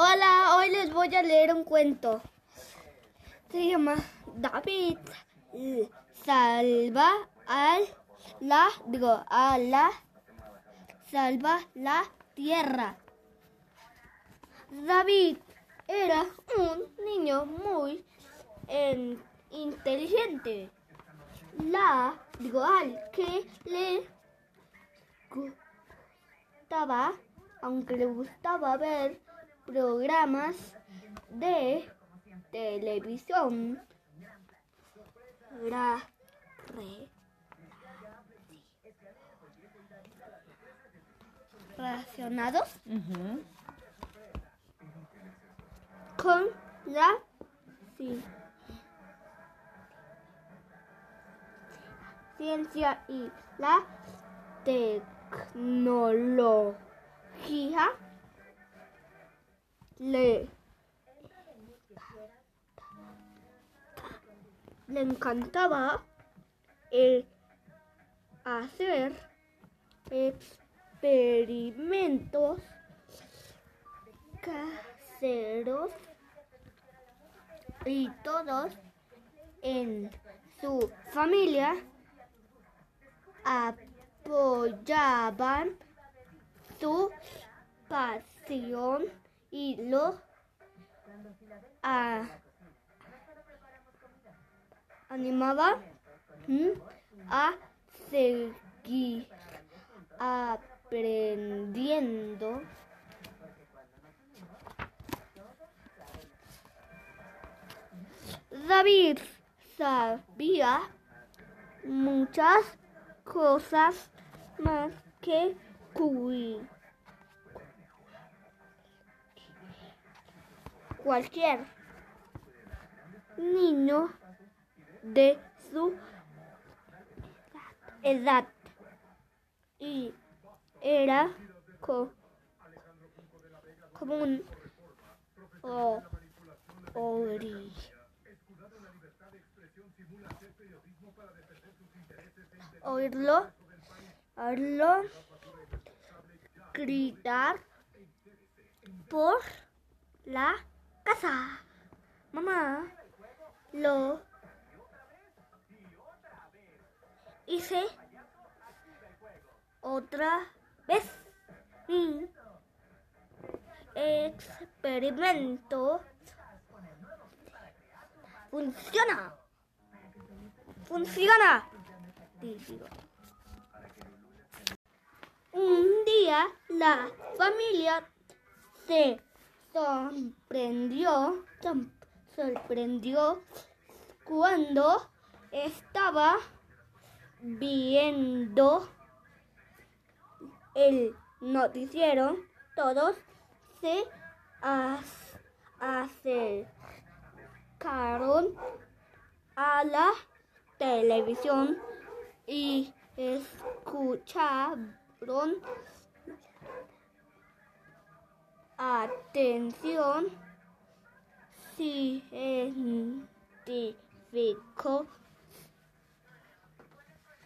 Hola, hoy les voy a leer un cuento. Se llama David salva a la, digo, a la, salva la tierra. David era un niño muy en- inteligente. La, digo, al que le gustaba, aunque le gustaba ver programas de televisión. Relacionados con la ci- ciencia y la tecnología le le encantaba eh, hacer experimentos caseros y todos en su familia apoyaban su pasión y lo a- animaba mm, a seguir aprendiendo. David sabía muchas cosas más que cui- cualquier niño de su edad. Y era co- como un o- ori- oírlo, oírlo gritar por la casa. Mamá, lo hice otra vez. Experimento funciona. Funciona. Un día la familia se sorprendió, sorprendió cuando estaba viendo el noticiero. Todos se acercaron a la televisión y escucharon atención. Científico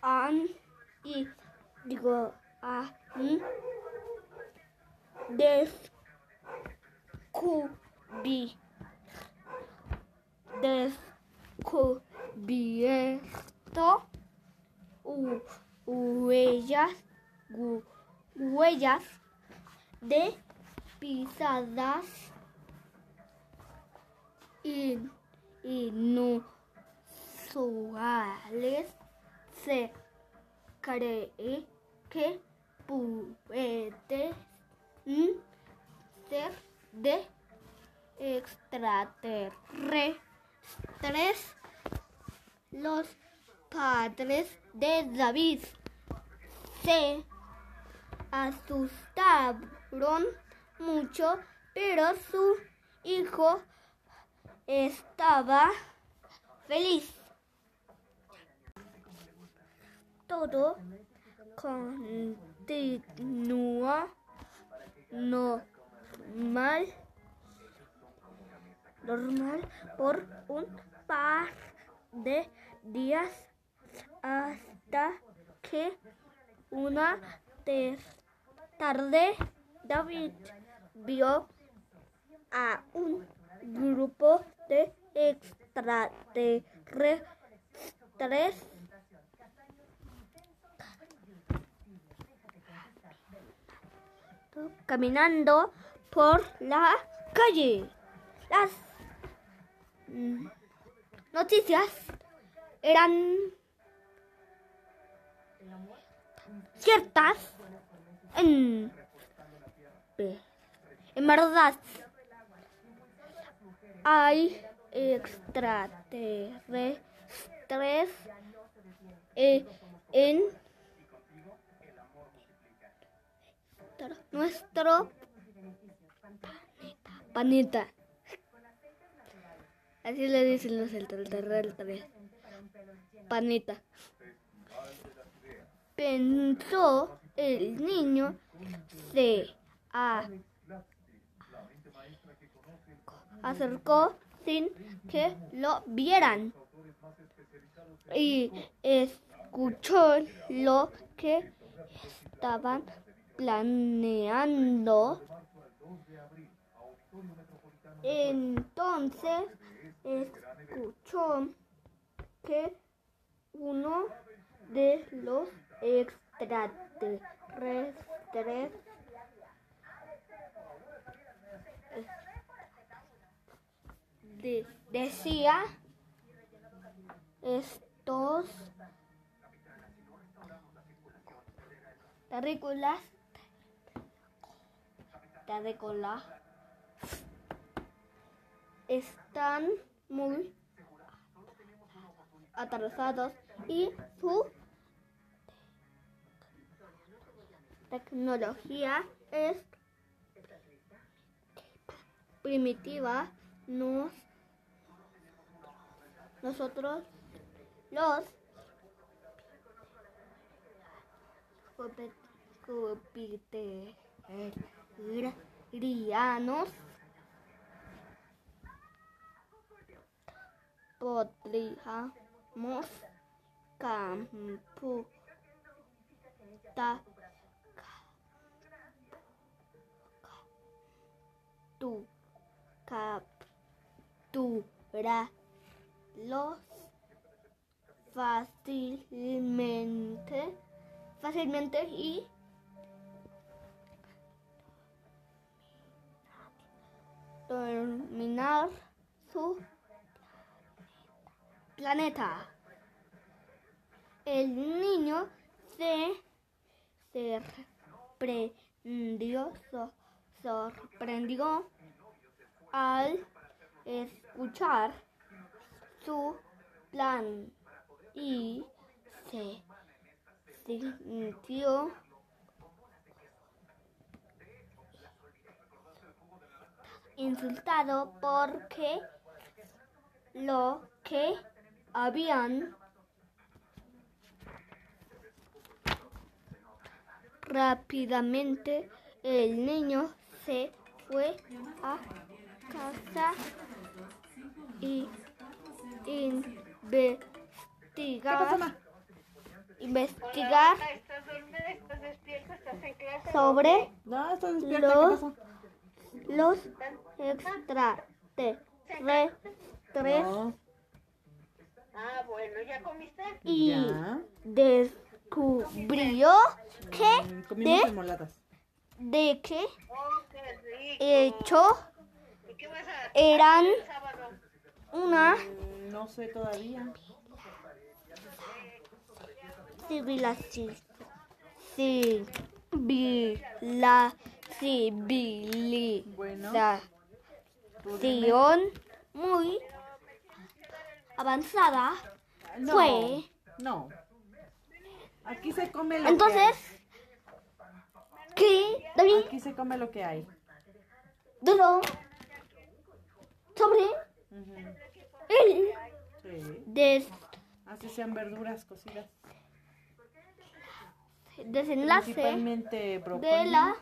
han y digo han descubierto hu- huellas hu- huellas de pisadas in- inusuales. Se cree que puede mm, ser de extraterrestres. Los padres de David se asustaron mucho, pero su hijo estaba feliz. Todo continúa normal, normal por un par de días hasta que una tarde David vio a un grupo de extraterrestres caminando por la calle. Las noticias eran ciertas en, en verdad hay extraterrestres eh, en nuestro planeta. Así le dicen los extraterrestres. Planeta. Pensó el niño se a- acercó sin que lo vieran y escuchó lo que estaban planeando. Entonces escuchó que uno de los extraterrestres de- decía estos terrícolas terrícolas están muy atrasados y su tecnología es primitiva. Nos, nosotros los jupiter- podríamos computar tu capturarlos fácilmente fácilmente y dominar su planeta. El niño se sorprendió, so- sorprendió al escuchar su plan y se sintió insultado porque lo que habían rápidamente el niño se fue a casa y investigar investigar ¿Estás dormida? ¿Estás despierta? ¿Estás en clase? sobre No, estoy despierta. ¿Qué Los- los extraterrestres No, Ah, bueno, ¿ya comiste? y ya. descubrió que Comimos de, de que Oh, qué rico. hecho ¿Y qué vas a eran hacer el sábado? Una. No sé todavía. civilización muy avanzada. No, fue. No. Aquí se come lo entonces que hay. David Aquí se come lo que hay. dudó sobre Ujú. el Sí. des- Así sean verduras cocidas. desenlace Principalmente brócoli, de la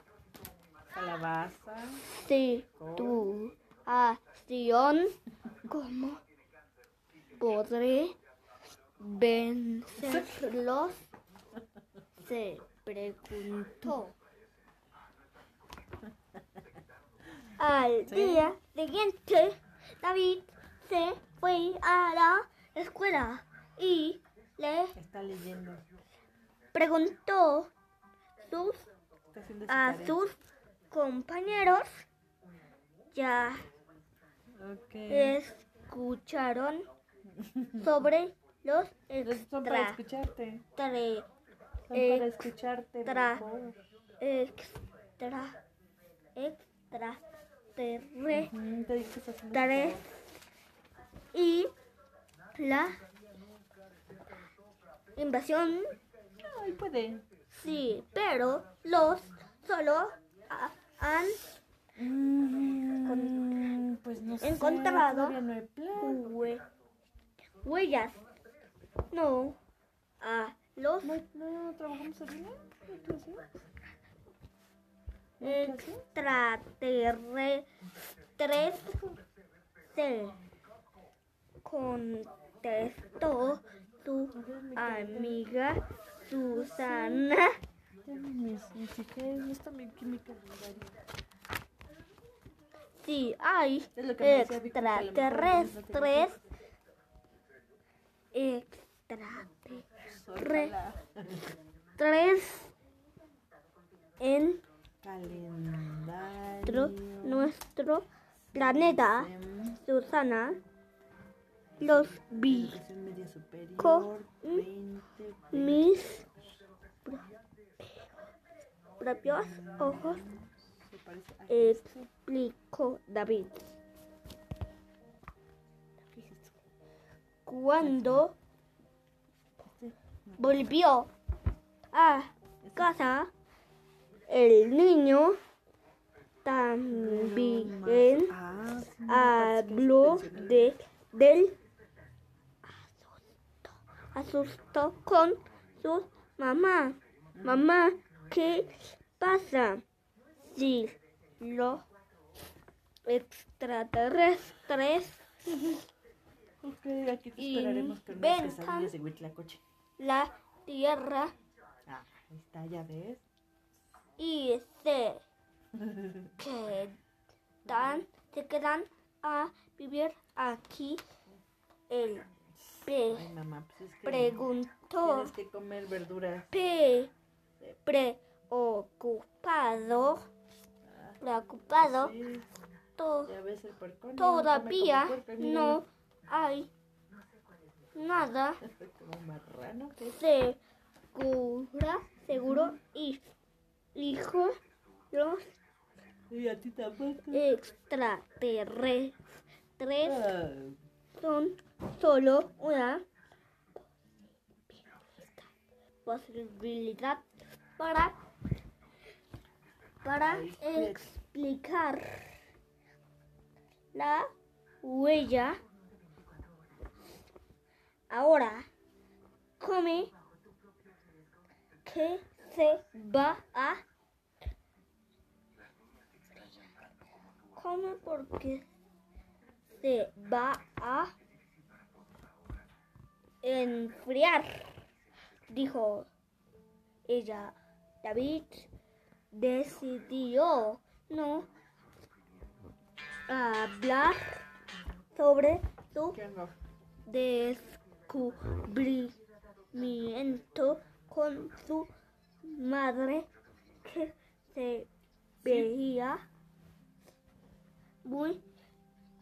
calabaza. situación cómo podré vencerlos se preguntó Al Sí. día siguiente, David se fue a la escuela y le Está leyendo. preguntó sus, Está su a sus compañeros. Ya Ok. escucharon sobre los Entonces son para extra, escucharte. tre- Son para Extra. escucharte. Tra- mejor. extra, extra, terre- Ujú, Te dije que estás haciendo tu Tres. tarea. y la invasión. Ay, puede. Sí, pero los solo ha- han Mm, pues no sé. encontrado no hue- huellas. No, a los No, trabajamos en línea. ¿No te decía? extraterrestres se contestó su amiga Susana. Si hay extraterrestres, extraterrestres en Nuestro, planeta, Susana, los vi educación media superior. Co- 20. mis propios ojos, explicó David. Cuando volvió a casa, el niño también habló de del asustó con su mamá. Mamá, ¿qué pasa? Si los extraterrestres Ok, aquí te esperaremos con unas Inventan. quesadillas de Huitlacoche. la tierra Ah, ahí está, ya ves. Y se quedan, se quedan a vivir aquí. El pe Ay, mamá, pues es que preguntó, tienes que comer verduras. pe preocupado, preocupado, Sí, to- todavía no hay nada Como marrano, ¿qué? segura, seguro y hijo los Y a ti tampoco. extraterrestres Ah, son solo una posibilidad para para explicar la huella. Ahora, come que se va a come porque se va a enfriar, dijo ella. David decidió no hablar sobre su descubrimiento con su madre que se veía muy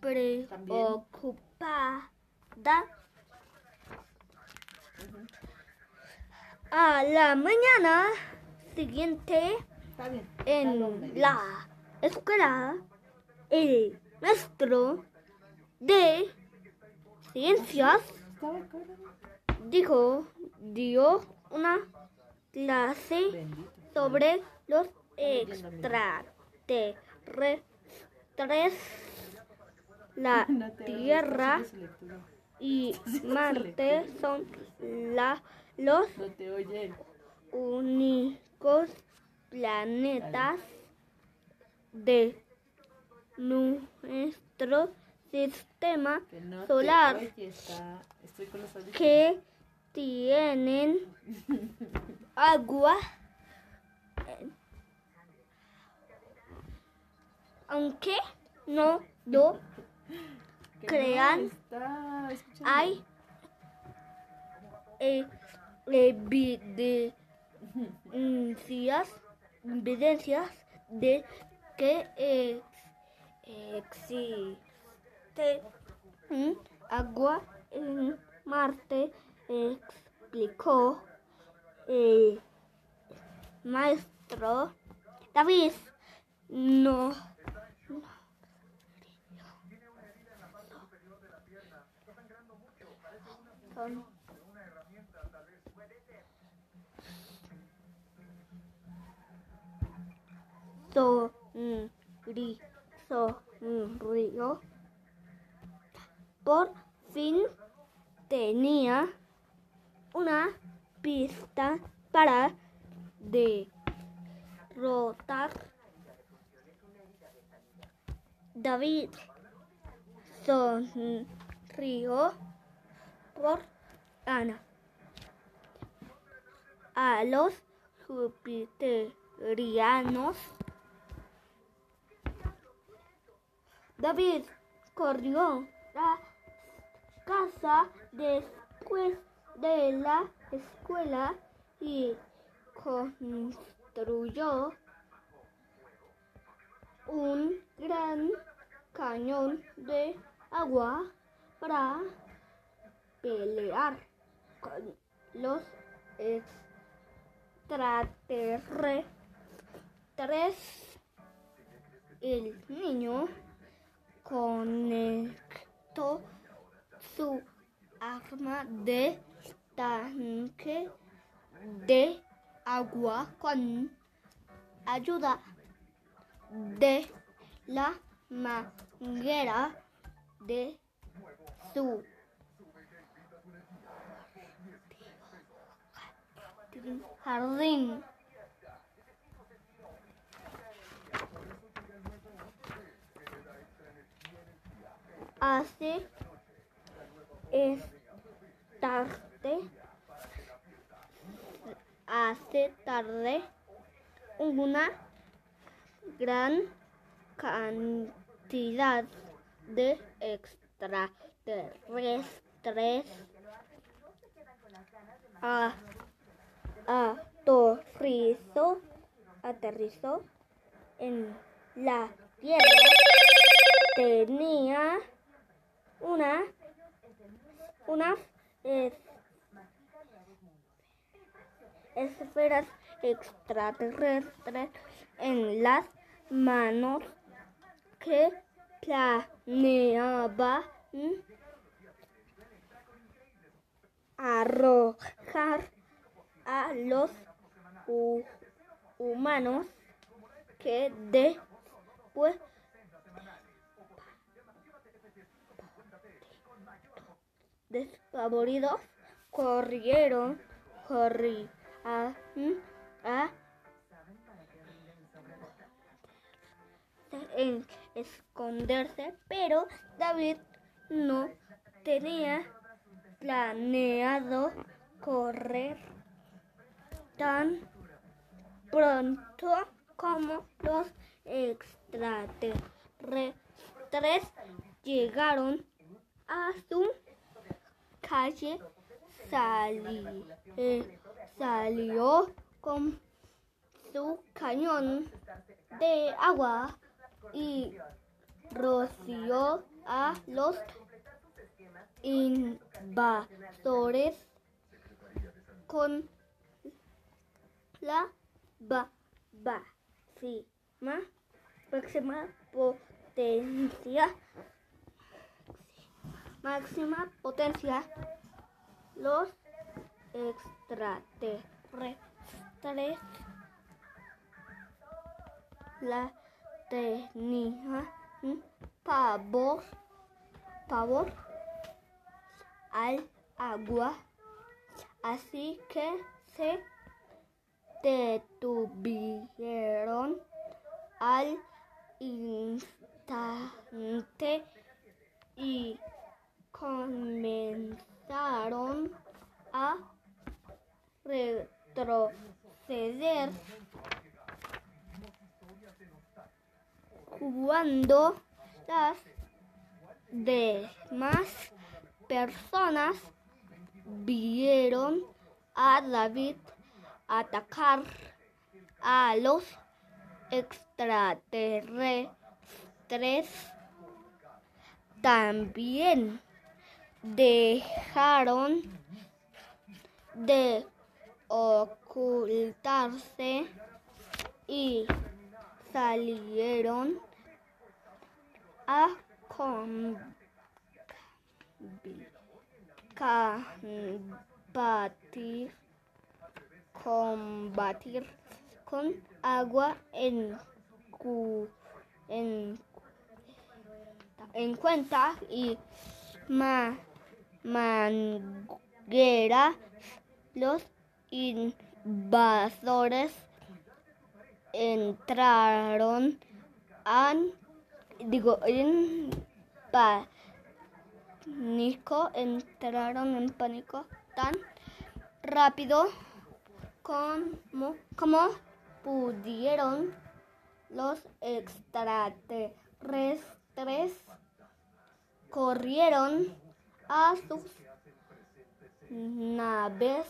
preocupada. A la mañana siguiente en la escuela, el maestro de ciencias dijo, dio una clase sobre los extraterrestres, la Tierra y Marte son la, los únicos planetas de nuestro sistema solar. que tienen agua. Aunque no lo crean, hay eh, evidencias, evidencias de que ex- existe agua en Marte, explicó el maestro David. No. Son sonri- sonrió. Por fin tenía una pista para derrotar. David sonrió por Ana. A los jupiterianos. David corrió a casa después de la escuela y construyó un gran cañón de agua para pelear con los extraterrestres. El niño conectó su arma de tanque de agua con ayuda de la manguera de su jardín. Hace es hace tarde una gran cantidad de extraterrestres a, aterrizó, aterrizó en la tierra. Tenía una, unas es- esferas extraterrestres en las manos que planeaba mm, arrojar a los hu- humanos que después despavoridos corrieron corri a, en esconderse, pero David no tenía planeado correr tan pronto como los extraterrestres llegaron a su calle sali- eh, salió con su cañón de agua y roció a los invasores con la ba máxima, potencia máxima potencia los extraterrestres la tenía pavor pavor al agua. Así que se detuvieron al instante y comenzaron a retroceder cuando las demás personas vieron a David atacar a los extraterrestres, también dejaron de ocultarse y salieron a combatir, combatir con agua en, cu, en, en cuenta y ma, mangueras los invasores entraron an, digo en pánico entraron en pánico tan rápido como, como pudieron los extraterrestres. Corrieron a sus naves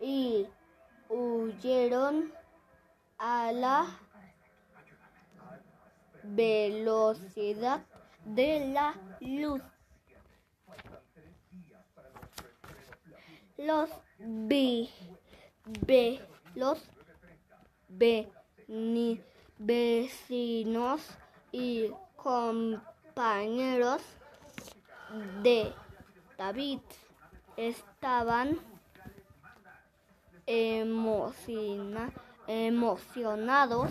y huyeron a la velocidad de la luz. Los vi, ve, los ve, ni, vecinos y compañeros de David estaban emociona- emocionados,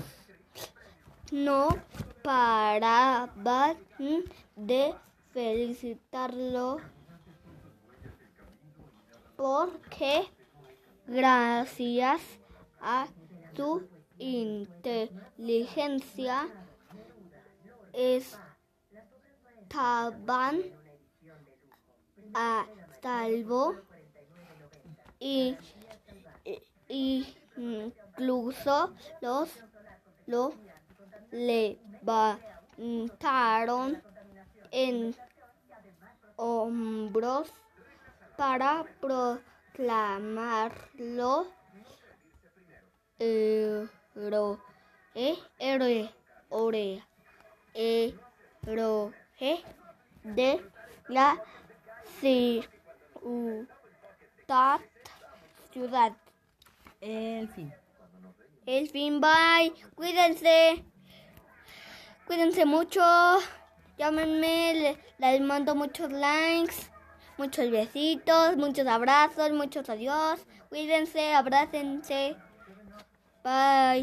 no paraban de felicitarlo porque gracias a su inteligencia estaban a salvo y incluso los lo levantaron en hombros para proclamarlo héroe, héroe, héroe, héroe de la ciudad, ciudad. El fin. El fin, bye. Cuídense. Cuídense mucho. Llámenme. le- Les mando muchos likes. Muchos besitos. Muchos abrazos. Muchos adiós. Cuídense. Abrácense. Bye.